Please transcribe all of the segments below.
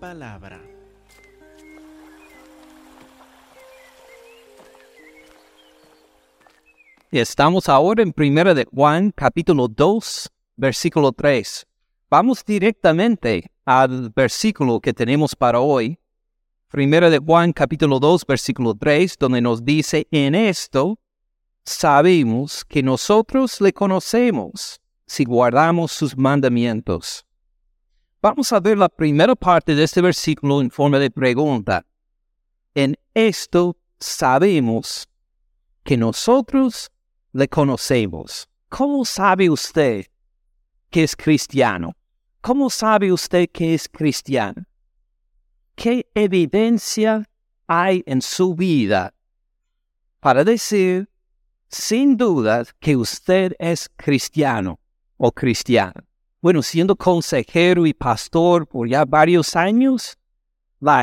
palabra. Estamos ahora en Primera de Juan, capítulo 2, versículo 3. Vamos directamente al versículo que tenemos para hoy. Primera de Juan, capítulo 2, versículo 3, donde nos dice, en esto sabemos que nosotros le conocemos si guardamos sus mandamientos. Vamos a ver la primera parte de este versículo en forma de pregunta. En esto sabemos que nosotros le conocemos. ¿Cómo sabe usted que es cristiano? ¿Cómo sabe usted que es cristiano? ¿Qué evidencia hay en su vida para decir sin duda que usted es cristiano o cristiana? Bueno, siendo consejero y pastor por ya varios años,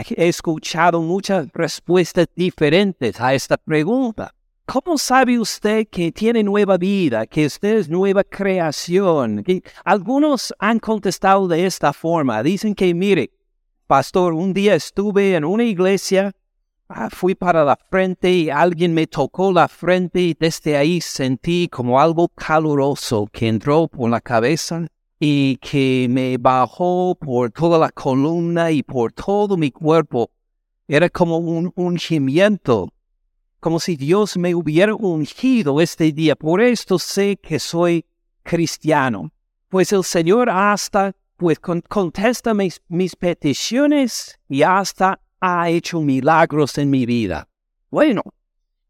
he escuchado muchas respuestas diferentes a esta pregunta. ¿Cómo sabe usted que tiene nueva vida, que usted es nueva creación? algunos han contestado de esta forma. Dicen que, mire, pastor, un día estuve en una iglesia, ah, fui para la frente y alguien me tocó la frente y desde ahí sentí como algo caluroso que entró por la cabeza y que me bajó por toda la columna y por todo mi cuerpo. Era como un ungimiento, como si Dios me hubiera ungido este día. Por esto sé que soy cristiano. Pues el Señor hasta pues contesta mis, mis peticiones y hasta ha hecho milagros en mi vida. Bueno,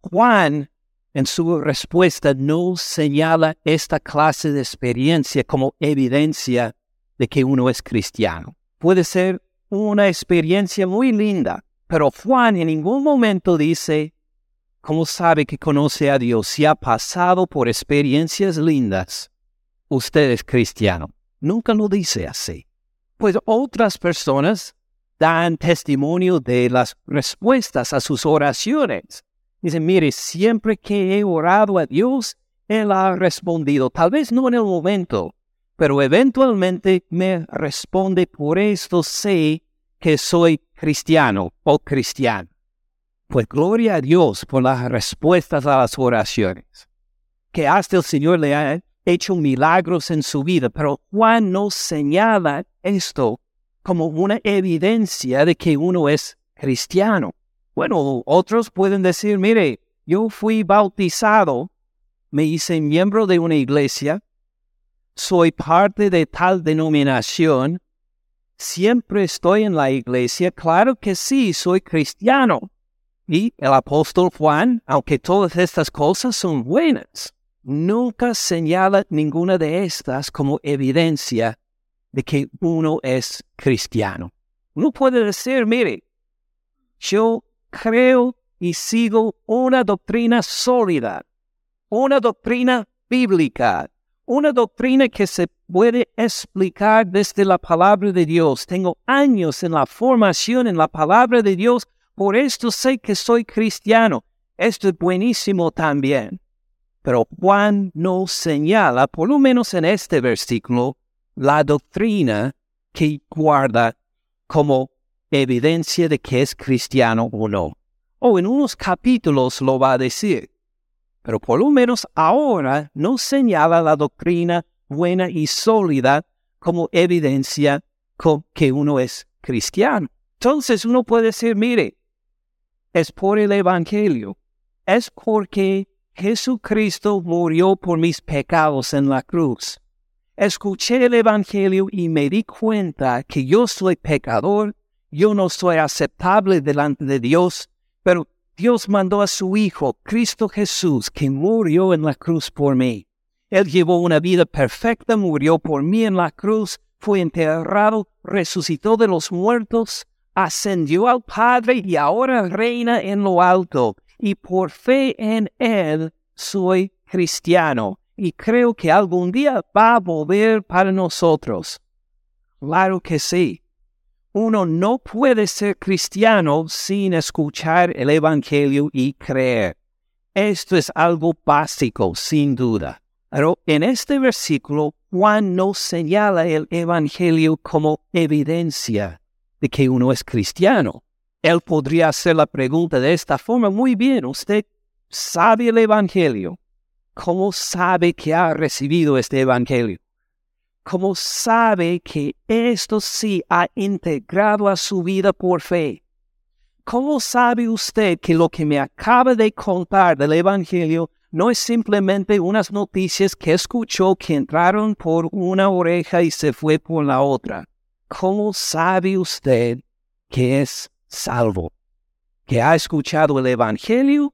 Juan en su respuesta no señala esta clase de experiencia como evidencia de que uno es cristiano. Puede ser una experiencia muy linda, pero Juan en ningún momento dice, ¿cómo sabe que conoce a Dios si ha pasado por experiencias lindas? Usted es cristiano. Nunca lo dice así. Pues otras personas dan testimonio de las respuestas a sus oraciones. Dice, mire, siempre que he orado a Dios, Él ha respondido. Tal vez no en el momento, pero eventualmente me responde. Por esto sé que soy cristiano o cristiano. Pues gloria a Dios por las respuestas a las oraciones. Que hasta el Señor le ha hecho milagros en su vida, pero Juan no señala esto como una evidencia de que uno es cristiano. Bueno, otros pueden decir, mire, yo fui bautizado, me hice miembro de una iglesia, soy parte de tal denominación, siempre estoy en la iglesia, claro que sí, soy cristiano. Y el apóstol Juan, aunque todas estas cosas son buenas, nunca señala ninguna de estas como evidencia de que uno es cristiano. Uno puede decir, mire, yo creo y sigo una doctrina sólida, una doctrina bíblica, una doctrina que se puede explicar desde la palabra de Dios. Tengo años en la formación en la palabra de Dios, por esto sé que soy cristiano. Esto es buenísimo también. Pero Juan no señala, por lo menos en este versículo, la doctrina que guarda como evidencia de que es cristiano o no. O en unos capítulos lo va a decir. Pero por lo menos ahora no señala la doctrina buena y sólida como evidencia que uno es cristiano. Entonces uno puede decir, mire, es por el Evangelio, es porque Jesucristo murió por mis pecados en la cruz. Escuché el Evangelio y me di cuenta que yo soy pecador yo no soy aceptable delante de Dios, pero Dios mandó a su Hijo, Cristo Jesús, que murió en la cruz por mí. Él llevó una vida perfecta, murió por mí en la cruz, fue enterrado, resucitó de los muertos, ascendió al Padre y ahora reina en lo alto. Y por fe en Él soy cristiano y creo que algún día va a volver para nosotros. Claro que sí uno no puede ser cristiano sin escuchar el Evangelio y creer. Esto es algo básico, sin duda. Pero en este versículo, Juan no señala el Evangelio como evidencia de que uno es cristiano. Él podría hacer la pregunta de esta forma, muy bien, usted sabe el Evangelio. ¿Cómo sabe que ha recibido este Evangelio? ¿Cómo sabe que esto sí ha integrado a su vida por fe? ¿Cómo sabe usted que lo que me acaba de contar del Evangelio no es simplemente unas noticias que escuchó que entraron por una oreja y se fue por la otra? ¿Cómo sabe usted que es salvo? Que ha escuchado el Evangelio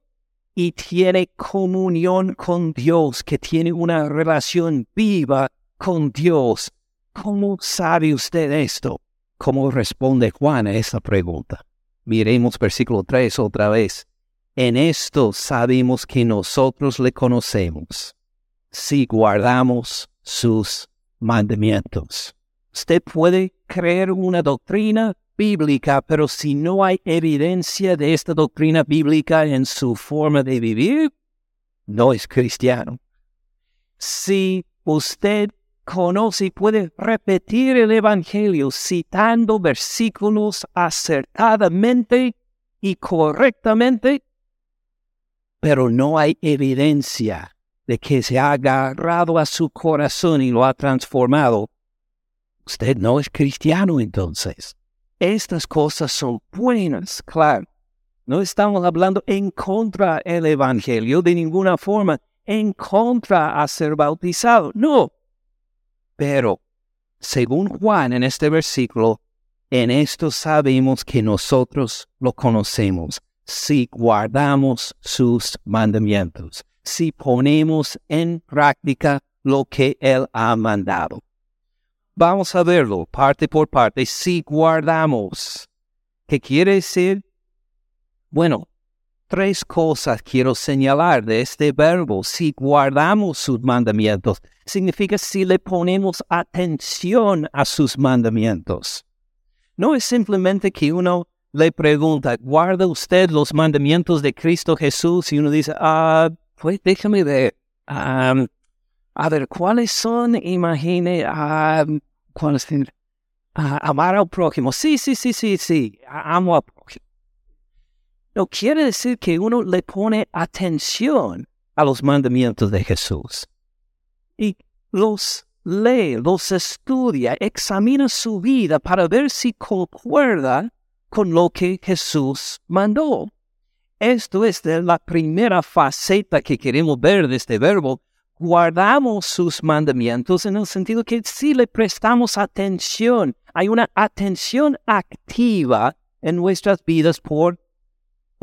y tiene comunión con Dios, que tiene una relación viva con Dios. ¿Cómo sabe usted esto? ¿Cómo responde Juan a esa pregunta? Miremos versículo 3 otra vez. En esto sabemos que nosotros le conocemos, si guardamos sus mandamientos. Usted puede creer una doctrina bíblica, pero si no hay evidencia de esta doctrina bíblica en su forma de vivir, no es cristiano. Si usted conoce y puede repetir el Evangelio citando versículos acertadamente y correctamente, pero no hay evidencia de que se ha agarrado a su corazón y lo ha transformado, usted no es cristiano entonces. Estas cosas son buenas, claro. No estamos hablando en contra del Evangelio de ninguna forma, en contra a ser bautizado. No. Pero, según Juan en este versículo, en esto sabemos que nosotros lo conocemos si guardamos sus mandamientos, si ponemos en práctica lo que Él ha mandado. Vamos a verlo parte por parte. Si guardamos, ¿qué quiere decir? Bueno, tres cosas quiero señalar de este verbo. Si guardamos sus mandamientos, significa si le ponemos atención a sus mandamientos. No es simplemente que uno le pregunta, ¿guarda usted los mandamientos de Cristo Jesús? Y uno dice, ah, pues déjame ver. A ver, ¿cuáles son? Imagine, ah, ¿cuáles? Ah, amar al prójimo. Sí, sí, sí, sí, sí. Amo al prójimo. No quiere decir que uno le pone atención a los mandamientos de Jesús. Y los lee, los estudia, examina su vida para ver si concuerda con lo que Jesús mandó. Esto es la primera faceta que queremos ver de este verbo, guardamos sus mandamientos en el sentido que si le prestamos atención, hay una atención activa en nuestras vidas por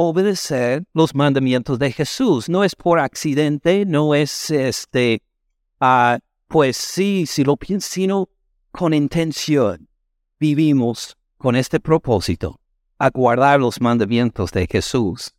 obedecer los mandamientos de Jesús. No es por accidente, no es este, uh, pues sí, si lo pienso, sino con intención. Vivimos con este propósito, a guardar los mandamientos de Jesús.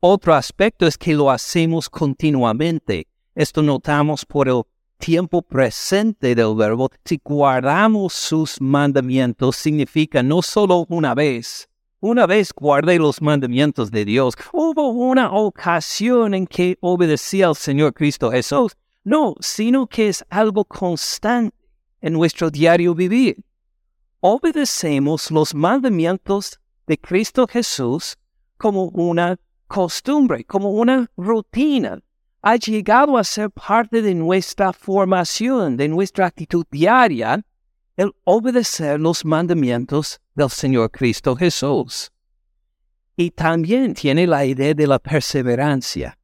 Otro aspecto es que lo hacemos continuamente esto notamos por el tiempo presente del verbo. Si guardamos sus mandamientos, significa no solo una vez. Una vez guardé los mandamientos de Dios. Hubo una ocasión en que obedecí al Señor Cristo Jesús. No, sino que es algo constante en nuestro diario vivir. Obedecemos los mandamientos de Cristo Jesús como una costumbre, como una rutina ha llegado a ser parte de nuestra formación, de nuestra actitud diaria, el obedecer los mandamientos del Señor Cristo Jesús. Y también tiene la idea de la perseverancia,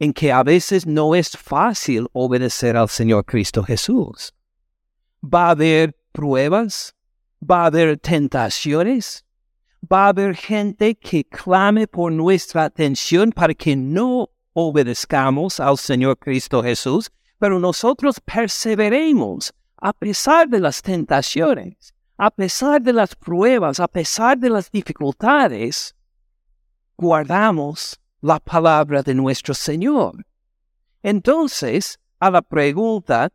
en que a veces no es fácil obedecer al Señor Cristo Jesús. Va a haber pruebas, va a haber tentaciones, va a haber gente que clame por nuestra atención para que no obedezcamos al Señor Cristo Jesús, pero nosotros perseveremos a pesar de las tentaciones, a pesar de las pruebas, a pesar de las dificultades, guardamos la palabra de nuestro Señor. Entonces, a la pregunta,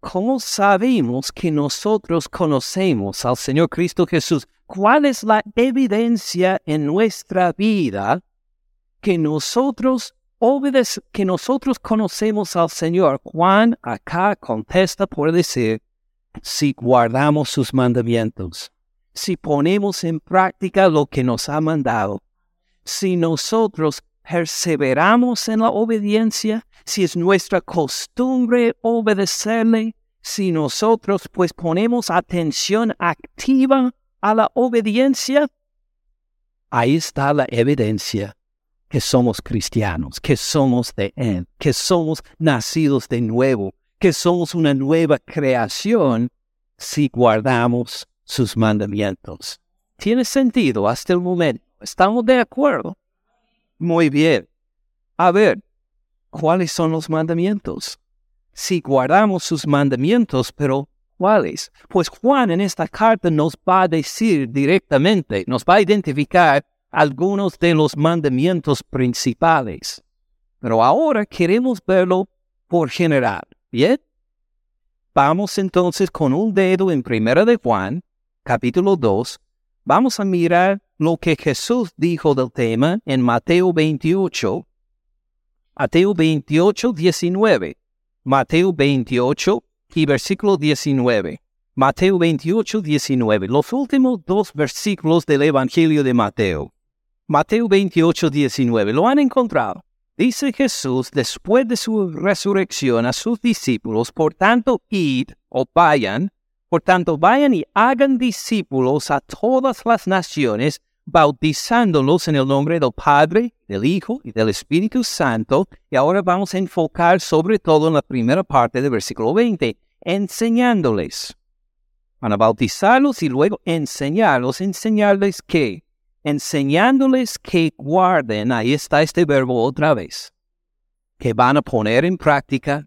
¿cómo sabemos que nosotros conocemos al Señor Cristo Jesús? ¿Cuál es la evidencia en nuestra vida que nosotros que nosotros conocemos al Señor, Juan acá contesta por decir, si guardamos sus mandamientos, si ponemos en práctica lo que nos ha mandado. Si nosotros perseveramos en la obediencia, si es nuestra costumbre obedecerle, si nosotros pues ponemos atención activa a la obediencia, ahí está la evidencia que somos cristianos, que somos de Él, que somos nacidos de nuevo, que somos una nueva creación si guardamos sus mandamientos. ¿Tiene sentido hasta el momento? ¿Estamos de acuerdo? Muy bien. A ver, ¿cuáles son los mandamientos? Si guardamos sus mandamientos, pero ¿cuáles? Pues Juan en esta carta nos va a decir directamente, nos va a identificar algunos de los mandamientos principales. Pero ahora queremos verlo por general. ¿Bien? Vamos entonces con un dedo en Primera de Juan, capítulo 2. Vamos a mirar lo que Jesús dijo del tema en Mateo 28. Mateo 28, 19. Mateo 28 y versículo 19. Mateo 28, 19. Los últimos dos versículos del Evangelio de Mateo. Mateo 28, 19. ¿Lo han encontrado? Dice Jesús después de su resurrección a sus discípulos, por tanto, id o vayan, por tanto, vayan y hagan discípulos a todas las naciones, bautizándolos en el nombre del Padre, del Hijo y del Espíritu Santo. Y ahora vamos a enfocar sobre todo en la primera parte del versículo 20, enseñándoles. Van a bautizarlos y luego enseñarlos, enseñarles qué? Enseñándoles que guarden, ahí está este verbo otra vez, que van a poner en práctica,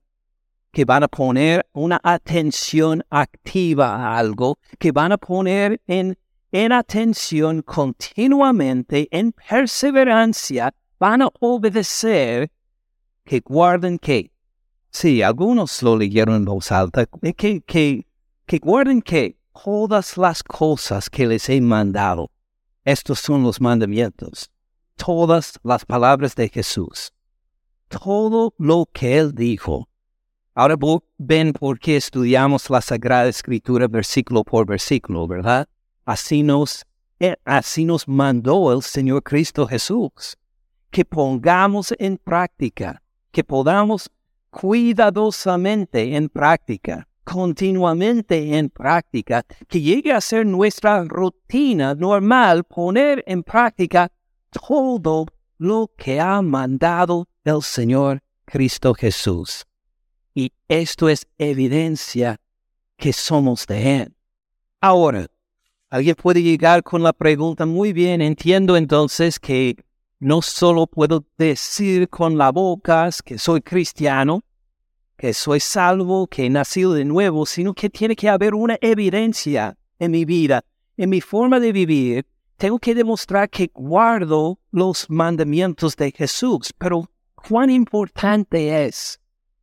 que van a poner una atención activa a algo, que van a poner en, en atención continuamente, en perseverancia, van a obedecer, que guarden que. Sí, algunos lo leyeron en voz alta, que, que, que guarden que todas las cosas que les he mandado. Estos son los mandamientos, todas las palabras de Jesús, todo lo que Él dijo. Ahora ven por qué estudiamos la Sagrada Escritura versículo por versículo, ¿verdad? Así nos, eh, así nos mandó el Señor Cristo Jesús, que pongamos en práctica, que podamos cuidadosamente en práctica continuamente en práctica, que llegue a ser nuestra rutina normal poner en práctica todo lo que ha mandado el Señor Cristo Jesús. Y esto es evidencia que somos de Él. Ahora, alguien puede llegar con la pregunta, muy bien, entiendo entonces que no solo puedo decir con la boca que soy cristiano, que soy salvo, que he nacido de nuevo, sino que tiene que haber una evidencia en mi vida, en mi forma de vivir. Tengo que demostrar que guardo los mandamientos de Jesús, pero cuán importante es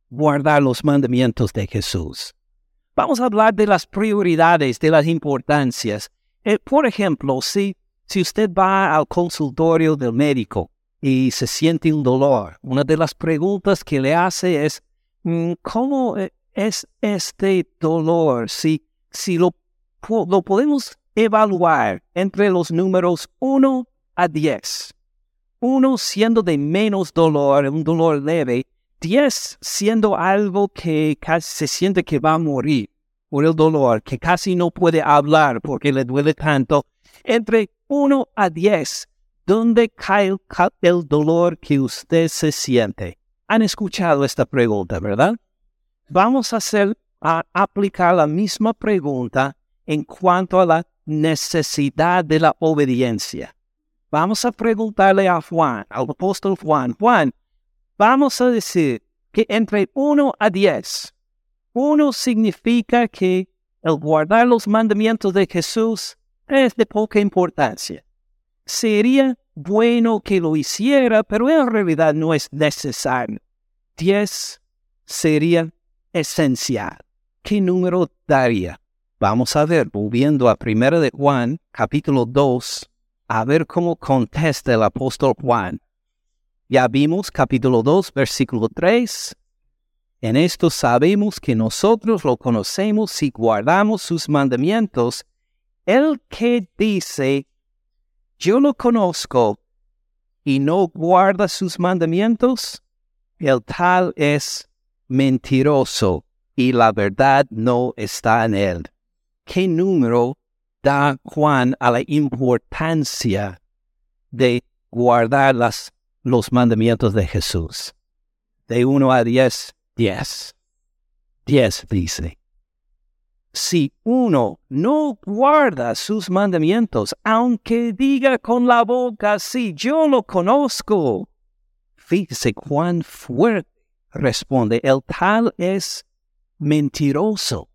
guardar los mandamientos de Jesús. Vamos a hablar de las prioridades, de las importancias. Eh, por ejemplo, si, si usted va al consultorio del médico y se siente un dolor, una de las preguntas que le hace es, ¿Cómo eh, es este dolor? Si, si lo, lo podemos evaluar entre los números 1 a 10. 1 siendo de menos dolor, un dolor leve, 10 siendo algo que se siente que va a morir por el dolor, que casi no puede hablar porque le duele tanto. Entre 1 a 10, ¿dónde cae el dolor que usted se siente? Han escuchado esta pregunta, ¿verdad? Vamos a hacer, a aplicar la misma pregunta en cuanto a la necesidad de la obediencia. Vamos a preguntarle a Juan, al apóstol Juan, Juan, vamos a decir que entre 1 a 10, 1 significa que el guardar los mandamientos de Jesús es de poca importancia. Sería bueno que lo hiciera, pero en realidad no es necesario. Diez sería esencial. ¿Qué número daría? Vamos a ver, volviendo a 1 de Juan, capítulo 2, a ver cómo contesta el apóstol Juan. Ya vimos capítulo 2, versículo 3. En esto sabemos que nosotros lo conocemos si guardamos sus mandamientos. el que dice, yo lo conozco y no guarda sus mandamientos, el tal es mentiroso y la verdad no está en él. ¿Qué número da Juan a la importancia de guardar las, los mandamientos de Jesús? De 1 a 10, 10. 10 dice. Si uno no guarda sus mandamientos, aunque diga con la boca, sí, yo lo conozco, fíjese cuán fuerte responde, el tal es mentiroso.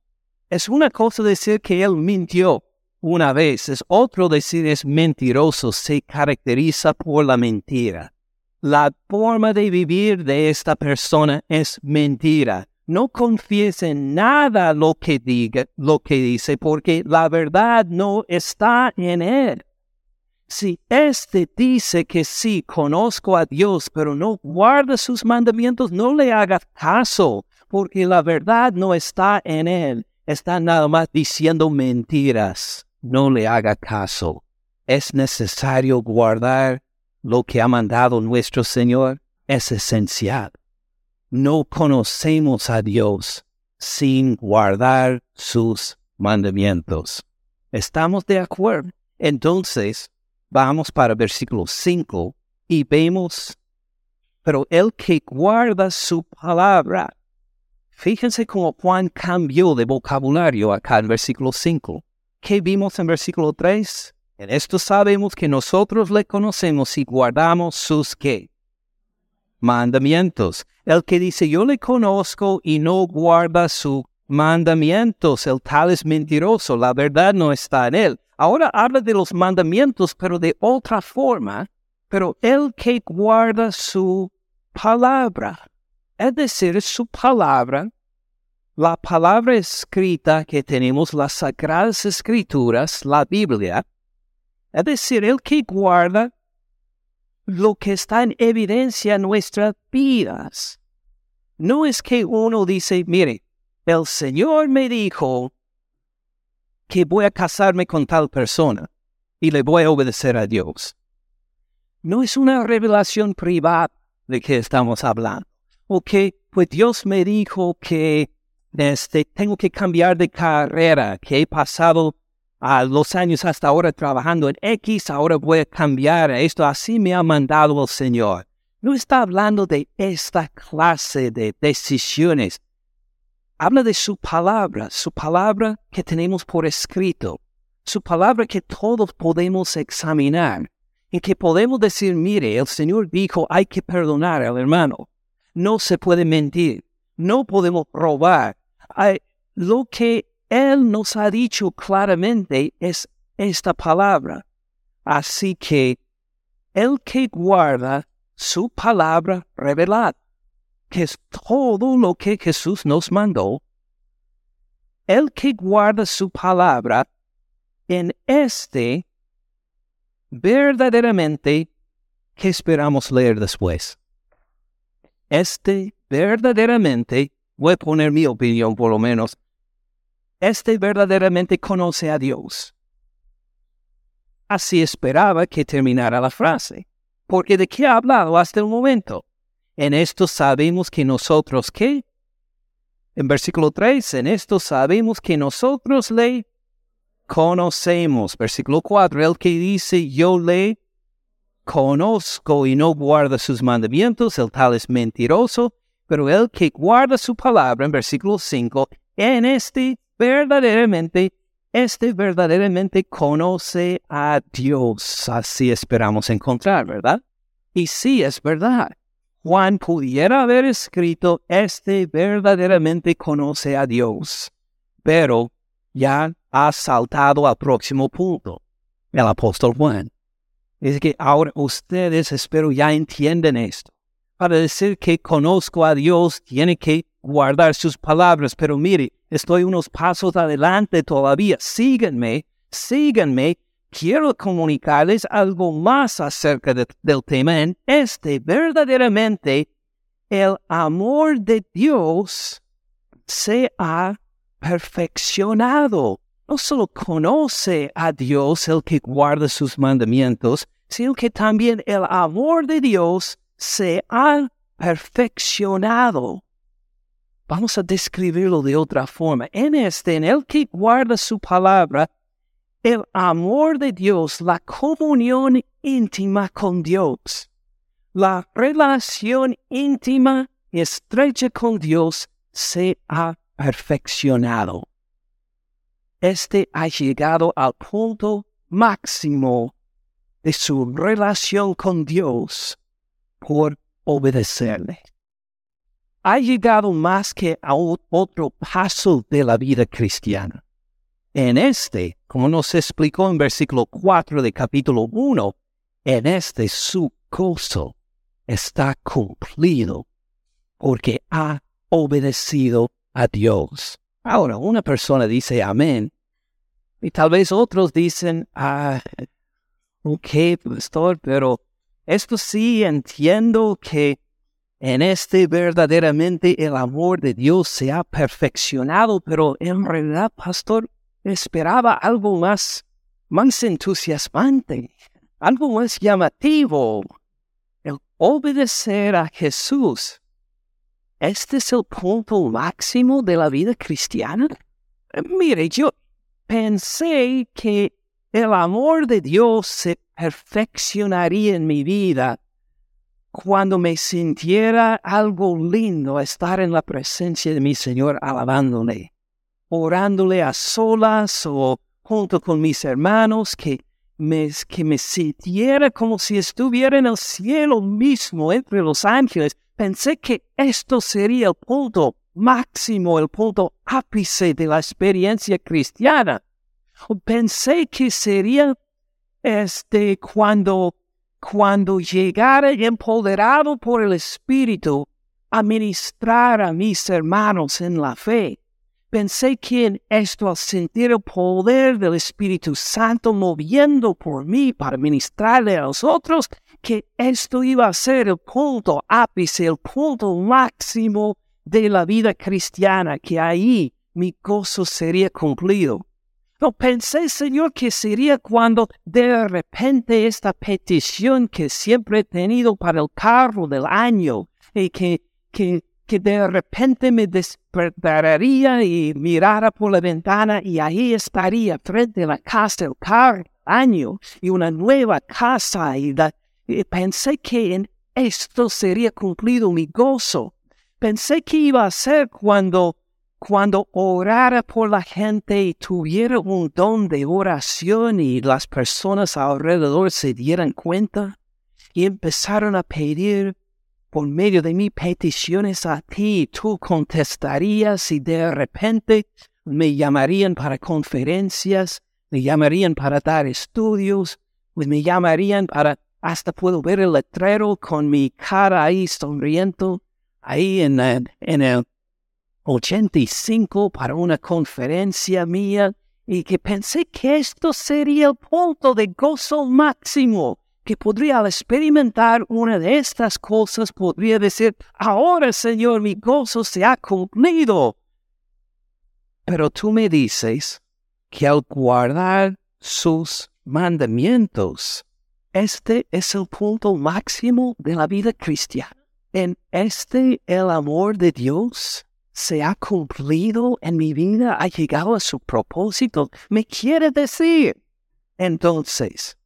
Es una cosa decir que él mintió una vez, es otro decir es mentiroso, se caracteriza por la mentira. La forma de vivir de esta persona es mentira. No confiese en nada lo que diga, lo que dice, porque la verdad no está en él. Si éste dice que sí, conozco a Dios, pero no guarda sus mandamientos, no le haga caso, porque la verdad no está en él. Está nada más diciendo mentiras. No le haga caso. Es necesario guardar lo que ha mandado nuestro Señor. Es esencial. No conocemos a Dios sin guardar sus mandamientos. ¿Estamos de acuerdo? Entonces, vamos para versículo 5 y vemos, pero el que guarda su palabra, fíjense cómo Juan cambió de vocabulario acá en versículo 5. ¿Qué vimos en versículo 3? En esto sabemos que nosotros le conocemos y guardamos sus qué? Mandamientos. El que dice yo le conozco y no guarda sus mandamientos, el tal es mentiroso, la verdad no está en él. Ahora habla de los mandamientos, pero de otra forma, pero el que guarda su palabra, es decir, su palabra, la palabra escrita que tenemos, las sagradas escrituras, la Biblia, es decir, el que guarda lo que está en evidencia en nuestras vidas. No es que uno dice, mire, el Señor me dijo que voy a casarme con tal persona y le voy a obedecer a Dios. No es una revelación privada de que estamos hablando. Ok, pues Dios me dijo que este, tengo que cambiar de carrera, que he pasado a los años hasta ahora trabajando en X, ahora voy a cambiar esto, así me ha mandado el Señor. No está hablando de esta clase de decisiones habla de su palabra, su palabra que tenemos por escrito, su palabra que todos podemos examinar, en que podemos decir, mire, el Señor dijo, hay que perdonar al hermano, no se puede mentir, no podemos robar. lo que Él nos ha dicho claramente es esta palabra. Así que el que guarda su palabra revelada que es todo lo que Jesús nos mandó, el que guarda su palabra, en este verdaderamente que esperamos leer después. Este verdaderamente, voy a poner mi opinión por lo menos, este verdaderamente conoce a Dios. Así esperaba que terminara la frase, porque de qué ha hablado hasta el momento. En esto sabemos que nosotros qué? En versículo 3, en esto sabemos que nosotros le conocemos. Versículo 4, el que dice yo le conozco y no guarda sus mandamientos, el tal es mentiroso, pero el que guarda su palabra, en versículo 5, en este verdaderamente, este verdaderamente conoce a Dios. Así esperamos encontrar, ¿verdad? Y sí, es verdad. Juan pudiera haber escrito, este verdaderamente conoce a Dios, pero ya ha saltado al próximo punto, el apóstol Juan. Es que ahora ustedes espero ya entienden esto. Para decir que conozco a Dios, tiene que guardar sus palabras, pero mire, estoy unos pasos adelante todavía. Síganme, síganme quiero comunicarles algo más acerca del tema en este. Verdaderamente, el amor de Dios se ha perfeccionado no solo conoce a Dios, el que guarda sus mandamientos, sino que también el amor de Dios se ha perfeccionado. Vamos a describirlo de otra forma. En este, en el que guarda su palabra, el amor de Dios, la comunión íntima con Dios, la relación íntima y estrecha con Dios se ha perfeccionado. Este ha llegado al punto máximo de su relación con Dios por obedecerle. Ha llegado más que a otro paso de la vida cristiana. En este, como nos explicó en versículo 4 de capítulo 1, en este su gozo está cumplido porque ha obedecido a Dios. Ahora, una persona dice amén y tal vez otros dicen, ah, ok, pastor, pero esto sí entiendo que en este verdaderamente el amor de Dios se ha perfeccionado, pero en realidad, pastor, esperaba algo más, más entusiasmante, algo más llamativo, el obedecer a Jesús. ¿Este es el punto máximo de la vida cristiana? Mire, yo pensé que el amor de Dios se perfeccionaría en mi vida cuando me sintiera algo lindo estar en la presencia de mi Señor alabándole orándole a solas o junto con mis hermanos, que me, que me sintiera como si estuviera en el cielo mismo entre los ángeles. Pensé que esto sería el punto máximo, el punto ápice de la experiencia cristiana. Pensé que sería este cuando cuando llegara empoderado por el Espíritu a ministrar a mis hermanos en la fe Pensé que en esto, al sentir el poder del Espíritu Santo moviendo por mí para ministrarle a los otros, que esto iba a ser el punto ápice, el punto máximo de la vida cristiana, que ahí mi gozo sería cumplido. No pensé, Señor, que sería cuando de repente esta petición que siempre he tenido para el carro del año, y que, que que de repente me despertaría y mirara por la ventana y ahí estaría frente a la casa el carro año y una nueva casa y, pensé que en esto sería cumplido mi gozo. Pensé que iba a ser cuando cuando orara por la gente y tuviera un don de oración y las personas alrededor se dieran cuenta y empezaron a pedir por medio de mis peticiones a ti, tú contestarías y de repente me llamarían para conferencias, me llamarían para dar estudios, pues me llamarían para, hasta puedo ver el letrero con mi cara ahí sonriendo, ahí en, en el 85 para una conferencia mía, y que pensé que esto sería el punto de gozo máximo que podría al experimentar una de estas cosas podría decir, ahora Señor, mi gozo se ha cumplido. Pero tú me dices que al guardar sus mandamientos, este es el punto máximo de la vida cristiana. En este el amor de Dios se ha cumplido en mi vida, ha llegado a su propósito. Me quiere decir, entonces,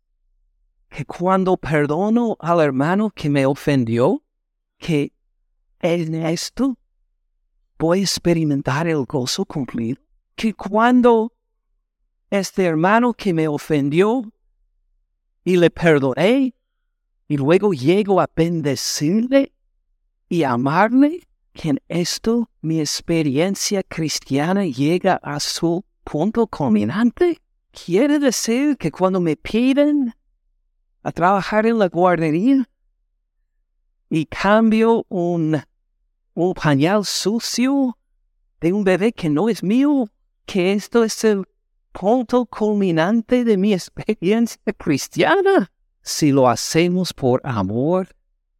que cuando perdono al hermano que me ofendió, que en esto voy a experimentar el gozo cumplido. Que cuando este hermano que me ofendió y le perdoné y luego llego a bendecirle y amarle, en esto mi experiencia cristiana llega a su punto culminante. Quiere decir que cuando me piden a trabajar en la guardería y cambio un, un pañal sucio de un bebé que no es mío, que esto es el punto culminante de mi experiencia cristiana. Si lo hacemos por amor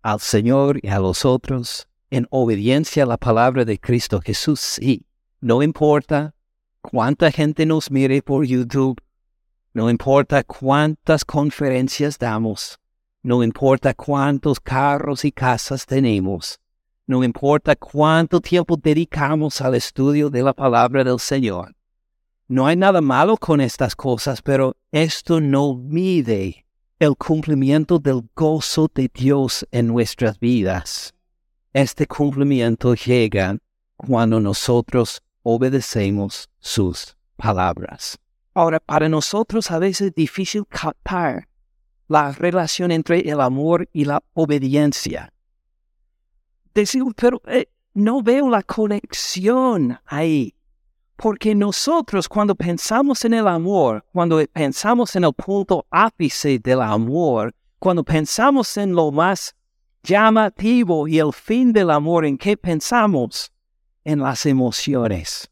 al Señor y a los otros, en obediencia a la palabra de Cristo Jesús, sí, no importa cuánta gente nos mire por YouTube, no importa cuántas conferencias damos, no importa cuántos carros y casas tenemos, no importa cuánto tiempo dedicamos al estudio de la palabra del Señor. No hay nada malo con estas cosas, pero esto no mide el cumplimiento del gozo de Dios en nuestras vidas. Este cumplimiento llega cuando nosotros obedecemos sus palabras. Ahora, para nosotros a veces es difícil captar la relación entre el amor y la obediencia. Decimos, pero eh, no veo la conexión ahí. Porque nosotros cuando pensamos en el amor, cuando pensamos en el punto ápice del amor, cuando pensamos en lo más llamativo y el fin del amor, ¿en qué pensamos? En las emociones,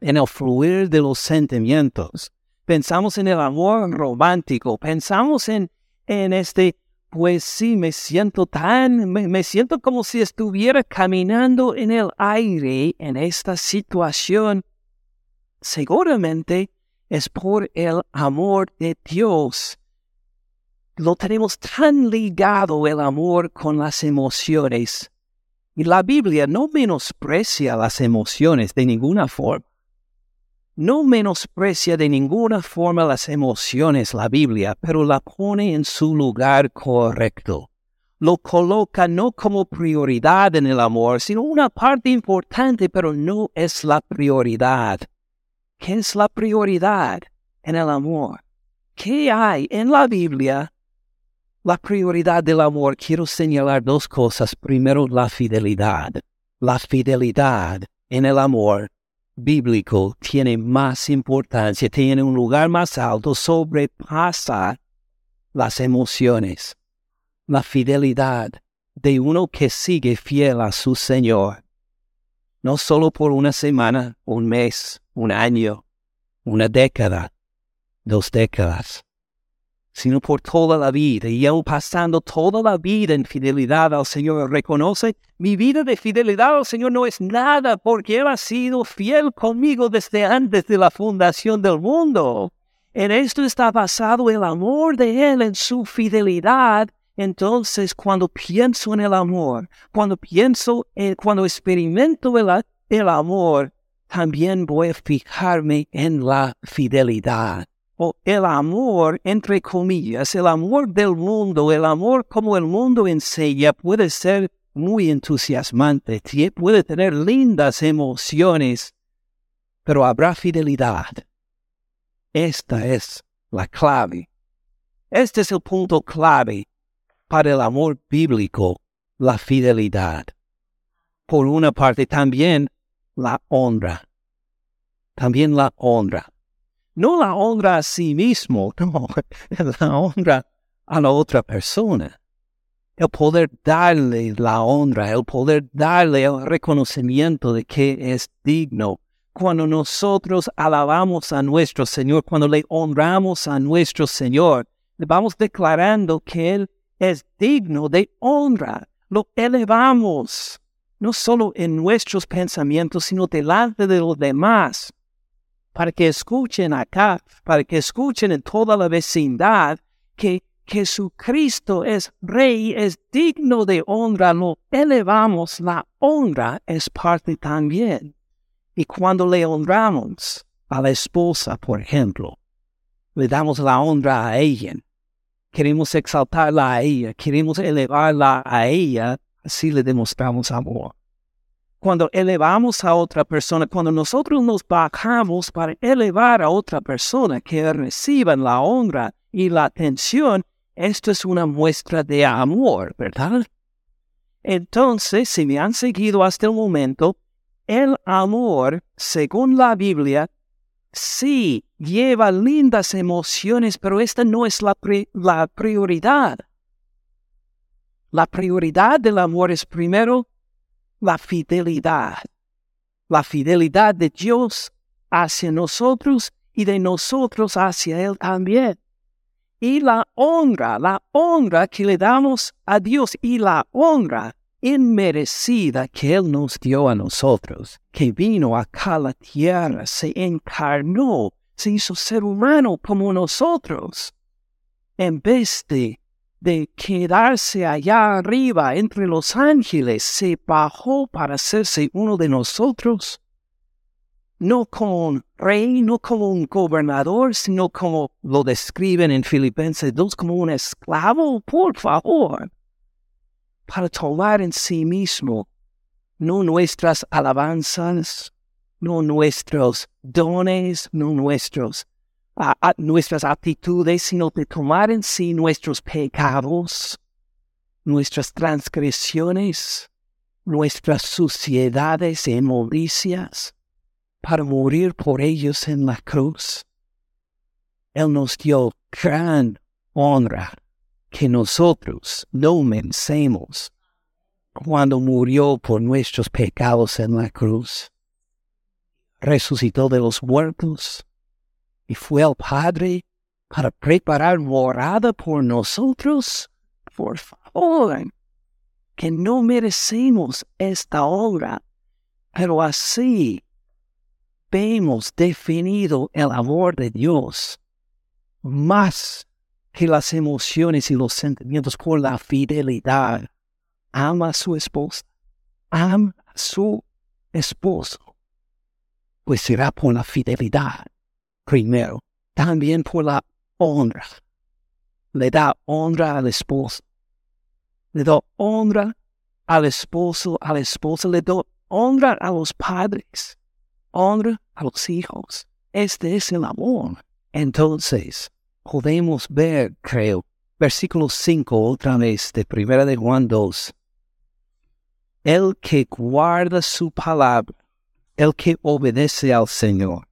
en el fluir de los sentimientos. Pensamos en el amor romántico, pensamos en, en este pues sí, me siento tan, me, siento como si estuviera caminando en el aire en esta situación. Seguramente es por el amor de Dios. Lo tenemos tan ligado el amor con las emociones. Y la Biblia no menosprecia las emociones de ninguna forma. No menosprecia de ninguna forma las emociones la Biblia, pero la pone en su lugar correcto. Lo coloca no como prioridad en el amor, sino una parte importante, pero no es la prioridad. ¿Qué es la prioridad en el amor? ¿Qué hay en la Biblia? La prioridad del amor, quiero señalar dos cosas. Primero, la fidelidad. La fidelidad en el amor bíblico tiene más importancia, tiene un lugar más alto, sobrepasa las emociones, la fidelidad de uno que sigue fiel a su Señor, no solo por una semana, un mes, un año, una década, dos décadas, sino por toda la vida. Y aún pasando toda la vida en fidelidad al Señor, reconoce, mi vida de fidelidad al Señor no es nada porque Él ha sido fiel conmigo desde antes de la fundación del mundo. En esto está basado el amor de Él en su fidelidad. Entonces, cuando pienso en el amor, cuando pienso, en, cuando experimento el, el amor, también voy a fijarme en la fidelidad o el amor, entre comillas, el amor del mundo, el amor como el mundo enseña, puede ser muy entusiasmante, puede tener lindas emociones, pero habrá fidelidad. Esta es la clave. Este es el punto clave para el amor bíblico, la fidelidad. Por una parte también la honra. También la honra no la honra a sí mismo, no, la honra a la otra persona. El poder darle la honra, el poder darle el reconocimiento de que es digno. Cuando nosotros alabamos a nuestro Señor, cuando le honramos a nuestro Señor, le vamos declarando que Él es digno de honra. Lo elevamos, no solo en nuestros pensamientos, sino delante de los demás para que escuchen acá, para que escuchen en toda la vecindad que Jesucristo es Rey, es digno de honra, lo elevamos, la honra es parte también. Y cuando le honramos a la esposa, por ejemplo, le damos la honra a ella, queremos exaltarla a ella, queremos elevarla a ella, así le demostramos amor cuando elevamos a otra persona, cuando nosotros nos bajamos para elevar a otra persona que reciban la honra y la atención, esto es una muestra de amor, ¿verdad? Entonces, si me han seguido hasta el momento, el amor, según la Biblia, sí lleva lindas emociones, pero esta no es la, la prioridad. La prioridad del amor es primero la fidelidad. La fidelidad de Dios hacia nosotros y de nosotros hacia Él también. Y la honra, la honra que le damos a Dios y la honra inmerecida que Él nos dio a nosotros, que vino acá a la tierra, se encarnó, se hizo ser humano como nosotros, en vez de, de quedarse allá arriba entre los ángeles, se bajó para hacerse uno de nosotros. No como un rey, no como un gobernador, sino como lo describen en Filipenses 2, como un esclavo, por favor, para tomar en sí mismo no nuestras alabanzas, no nuestros dones, no nuestros, nuestras actitudes, sino de tomar en sí nuestros pecados, nuestras transgresiones, nuestras suciedades y malicias para morir por ellos en la cruz. Él nos dio gran honra que nosotros no merecemos cuando murió por nuestros pecados en la cruz. Resucitó de los muertos y fue al Padre para preparar morada por nosotros. Por favor, que no merecemos esta obra, pero así hemos definido el amor de Dios más que las emociones y los sentimientos por la fidelidad. Ama a su esposa, ama a su esposo, pues será por la fidelidad primero, también por la honra. Le da honra al esposo, le da honra al esposo, a la esposa, le da honra a los padres honra a los hijos. Este es el amor. Entonces, podemos ver, creo, versículo 5 otra vez de Primera de Juan 2. El que guarda su palabra, el que obedece al Señor.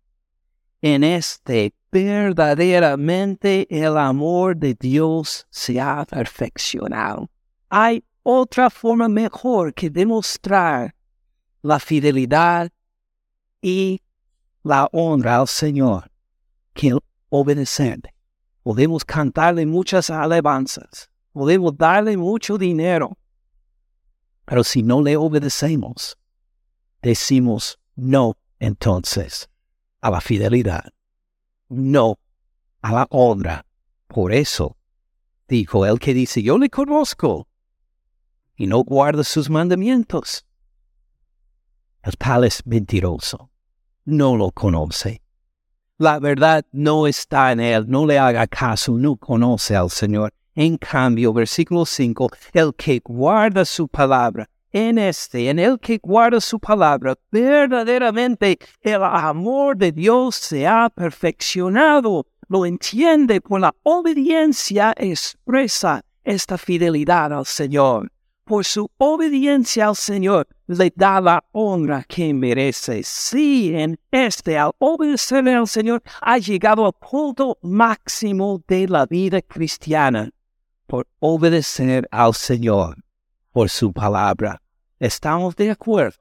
En este verdaderamente el amor de Dios se ha perfeccionado. Hay otra forma mejor que demostrar la fidelidad y la honra al Señor que obedecer. Podemos cantarle muchas alabanzas, podemos darle mucho dinero, pero si no le obedecemos, decimos no entonces a la fidelidad, no a la honra. Por eso dijo el que dice, yo le conozco y no guarda sus mandamientos. El tal es mentiroso no lo conoce. La verdad no está en él, no le haga caso, no conoce al Señor. En cambio, versículo 5, el que guarda su palabra, en este, en el que guarda su palabra, verdaderamente el amor de Dios se ha perfeccionado. Lo entiende por la obediencia expresa esta fidelidad al Señor por su obediencia al Señor, le da la honra que merece. Sí, en este, al obedecerle al Señor, ha llegado al punto máximo de la vida cristiana, por obedecer al Señor, por su palabra. ¿Estamos de acuerdo?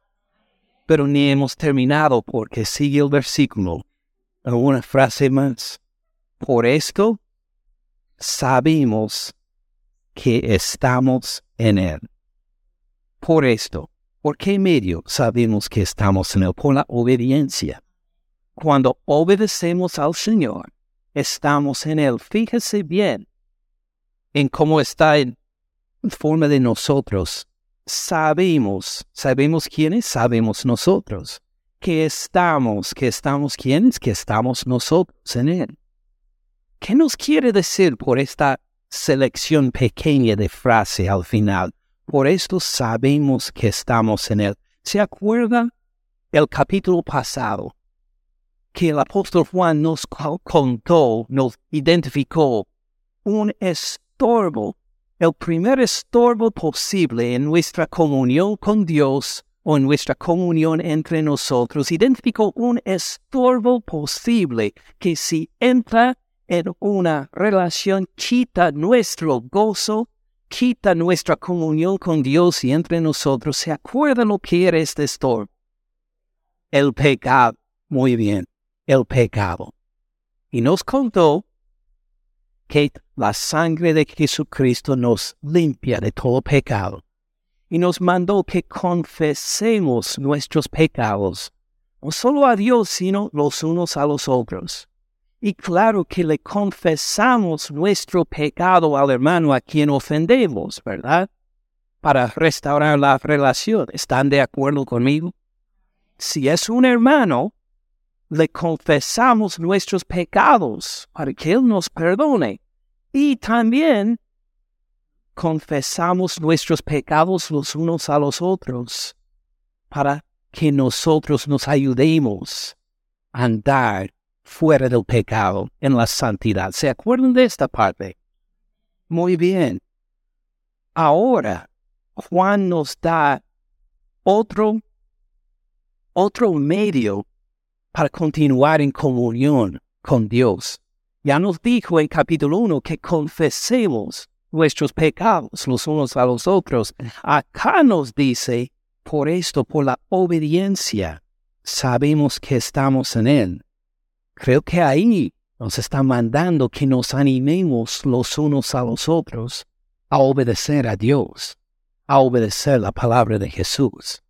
Pero ni hemos terminado porque sigue el versículo. Una frase más. Por esto sabemos que estamos en Él. Por esto, ¿por qué medio sabemos que estamos en Él? Por la obediencia. Cuando obedecemos al Señor, estamos en Él. Fíjese bien en cómo está en forma de nosotros. Sabemos, sabemos quiénes, sabemos nosotros. Que estamos, que estamos quiénes, que estamos nosotros en Él. ¿Qué nos quiere decir por esta selección pequeña de frase al final? Por esto sabemos que estamos en Él. ¿Se acuerda el capítulo pasado que el apóstol Juan nos contó, nos identificó un estorbo, el primer estorbo posible en nuestra comunión con Dios o en nuestra comunión entre nosotros? Identificó un estorbo posible que si entra en una relación quita nuestro gozo, quita nuestra comunión con Dios y entre nosotros, ¿se acuerda lo que era este estorbo? El pecado. Muy bien, el pecado. Y nos contó que la sangre de Jesucristo nos limpia de todo pecado. y nos mandó que confesemos nuestros pecados, no solo a Dios, sino los unos a los otros. Y claro que le confesamos nuestro pecado al hermano a quien ofendemos, ¿verdad? Para restaurar la relación. ¿Están de acuerdo conmigo? Si es un hermano, le confesamos nuestros pecados para que Él nos perdone. Y también confesamos nuestros pecados los unos a los otros para que nosotros nos ayudemos a andar fuera del pecado en la santidad. ¿Se acuerdan de esta parte? Muy bien. Ahora, Juan nos da otro, otro medio para continuar en comunión con Dios. Ya nos dijo en capítulo 1 que confesemos nuestros pecados los unos a los otros. Acá nos dice, por esto, por la obediencia, sabemos que estamos en Él. Creo que ahí nos está mandando que nos animemos los unos a los otros a obedecer a Dios, a obedecer la palabra de Jesús.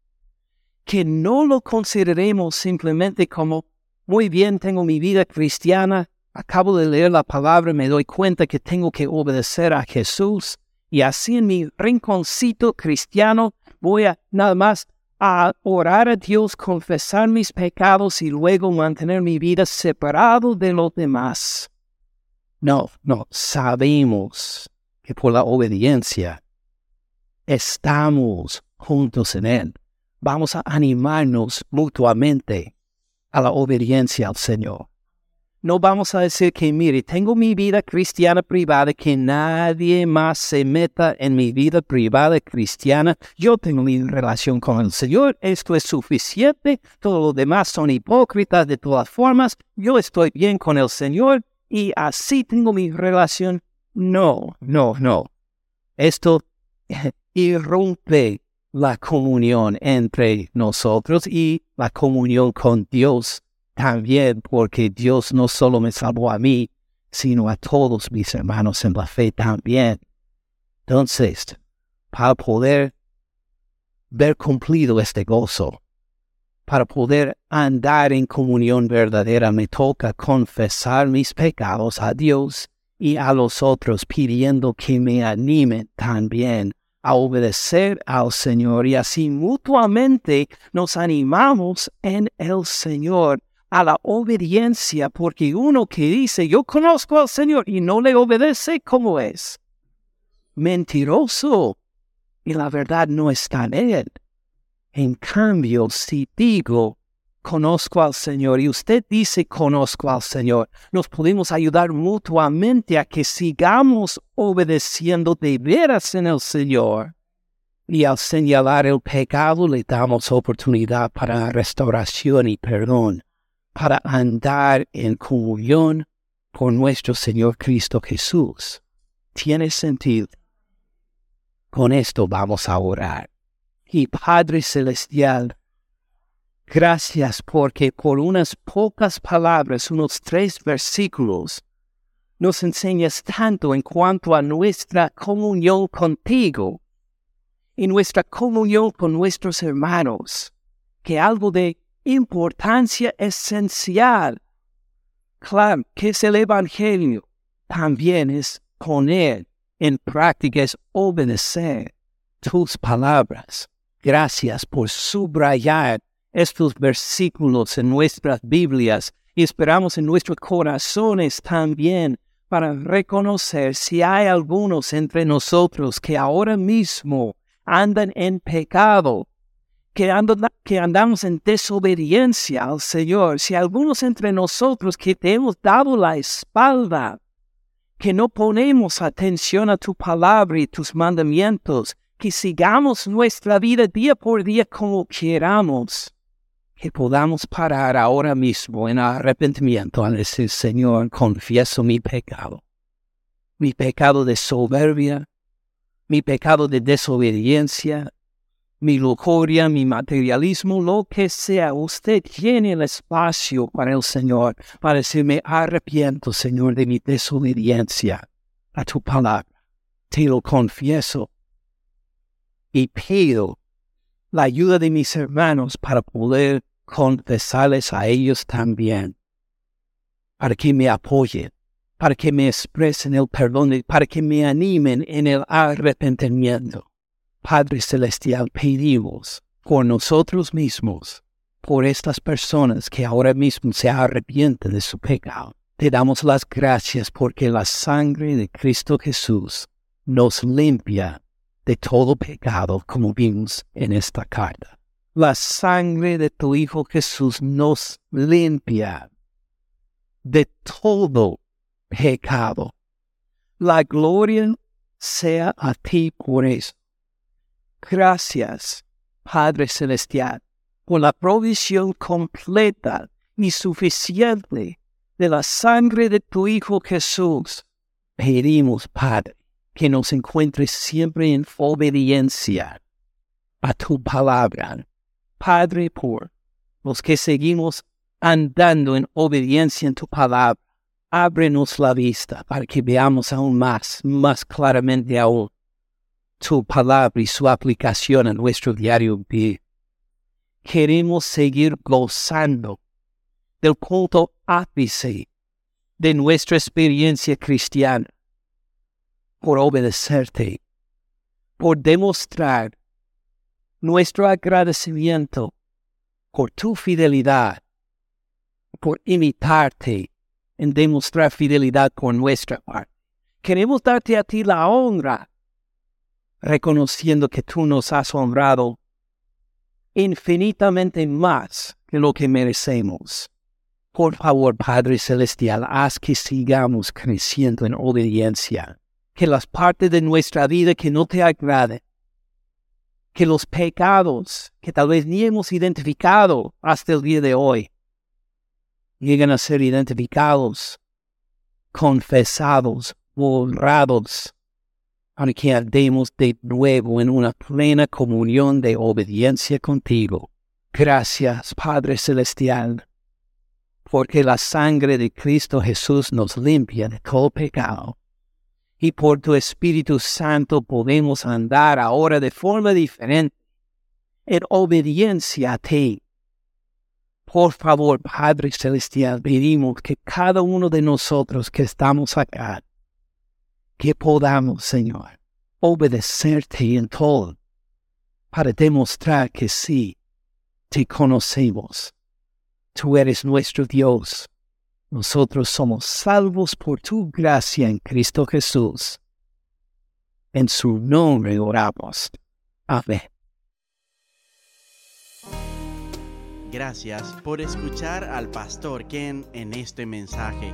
Que no lo consideremos simplemente como, muy bien, tengo mi vida cristiana, acabo de leer la palabra, me doy cuenta que tengo que obedecer a Jesús y así en mi rinconcito cristiano voy a nada más a orar a Dios, confesar mis pecados y luego mantener mi vida separado de los demás. No, no, sabemos que por la obediencia estamos juntos en Él. Vamos a animarnos mutuamente a la obediencia al Señor. No vamos a decir que, mire, tengo mi vida cristiana privada, que nadie más se meta en mi vida privada cristiana. Yo tengo mi relación con el Señor, esto es suficiente. Todos los demás son hipócritas de todas formas. Yo estoy bien con el Señor y así tengo mi relación. No, no, no. Esto irrumpe la comunión entre nosotros y la comunión con Dios también porque Dios no solo me salvó a mí, sino a todos mis hermanos en la fe también. Entonces, para poder ver cumplido este gozo, para poder andar en comunión verdadera, me toca confesar mis pecados a Dios y a los otros, pidiendo que me animen también a obedecer al Señor y así mutuamente nos animamos en el Señor a la obediencia, porque uno que dice, yo conozco al Señor y no le obedece, ¿cómo es? Mentiroso. Y la verdad no está en él. En cambio, si digo, conozco al Señor y usted dice, conozco al Señor, nos podemos ayudar mutuamente a que sigamos obedeciendo de veras en el Señor. Y al señalar el pecado le damos oportunidad para restauración y perdón para andar en comunión con nuestro Señor Cristo Jesús. Tiene sentido. Con esto vamos a orar. Y Padre Celestial, gracias porque por unas pocas palabras, unos tres versículos, nos enseñas tanto en cuanto a nuestra comunión contigo y nuestra comunión con nuestros hermanos, que algo de importancia esencial. Claro, que es el Evangelio? También es poner en práctica, es obedecer tus palabras. Gracias por subrayar estos versículos en nuestras Biblias y esperamos en nuestros corazones también para reconocer si hay algunos entre nosotros que ahora mismo andan en pecado que, andamos en desobediencia al Señor, si algunos entre nosotros que te hemos dado la espalda, que no ponemos atención a tu palabra y tus mandamientos, que sigamos nuestra vida día por día como queramos, que podamos parar ahora mismo en arrepentimiento al decir, Señor, confieso mi pecado, mi pecado de soberbia, mi pecado de desobediencia, mi lujuria, mi materialismo, lo que sea, usted tiene el espacio para el Señor, para decirme, arrepiento, Señor, de mi desobediencia a tu palabra. Te lo confieso. y pido la ayuda de mis hermanos para poder confesarles a ellos también, para que me apoyen, para que me expresen el perdón, para que me animen en el arrepentimiento. Padre Celestial, pedimos por nosotros mismos, por estas personas que ahora mismo se arrepienten de su pecado. Te damos las gracias porque la sangre de Cristo Jesús nos limpia de todo pecado, como vimos en esta carta. La sangre de tu Hijo Jesús nos limpia de todo pecado. La gloria sea a ti por eso. Gracias, Padre Celestial, por la provisión completa y suficiente de la sangre de tu Hijo Jesús. Pedimos, Padre, que nos encuentres siempre en obediencia a tu palabra. Padre, por los que seguimos andando en obediencia en tu palabra, ábrenos la vista para que veamos aún más, más claramente aún tu palabra y su aplicación a nuestro diario vivir. Queremos seguir gozando del culto ápice de nuestra experiencia cristiana por obedecerte, por demostrar nuestro agradecimiento por tu fidelidad, por imitarte en demostrar fidelidad con nuestra parte. Queremos darte a ti la honra, reconociendo que tú nos has honrado infinitamente más que lo que merecemos. Por favor, Padre Celestial, haz que sigamos creciendo en obediencia, que las partes de nuestra vida que no te agraden, que los pecados que tal vez ni hemos identificado hasta el día de hoy, lleguen a ser identificados, confesados, borrados, para que andemos de nuevo en una plena comunión de obediencia contigo. Gracias, Padre Celestial, porque la sangre de Cristo Jesús nos limpia de todo pecado. Y por tu Espíritu Santo podemos andar ahora de forma diferente, en obediencia a ti por favor, Padre Celestial, pedimos que cada uno de nosotros que estamos acá, que podamos, Señor, obedecerte en todo, para demostrar que sí, te conocemos. Tú eres nuestro Dios. Nosotros somos salvos por tu gracia en Cristo Jesús. En su nombre oramos. Amén. Gracias por escuchar al pastor Ken en este mensaje.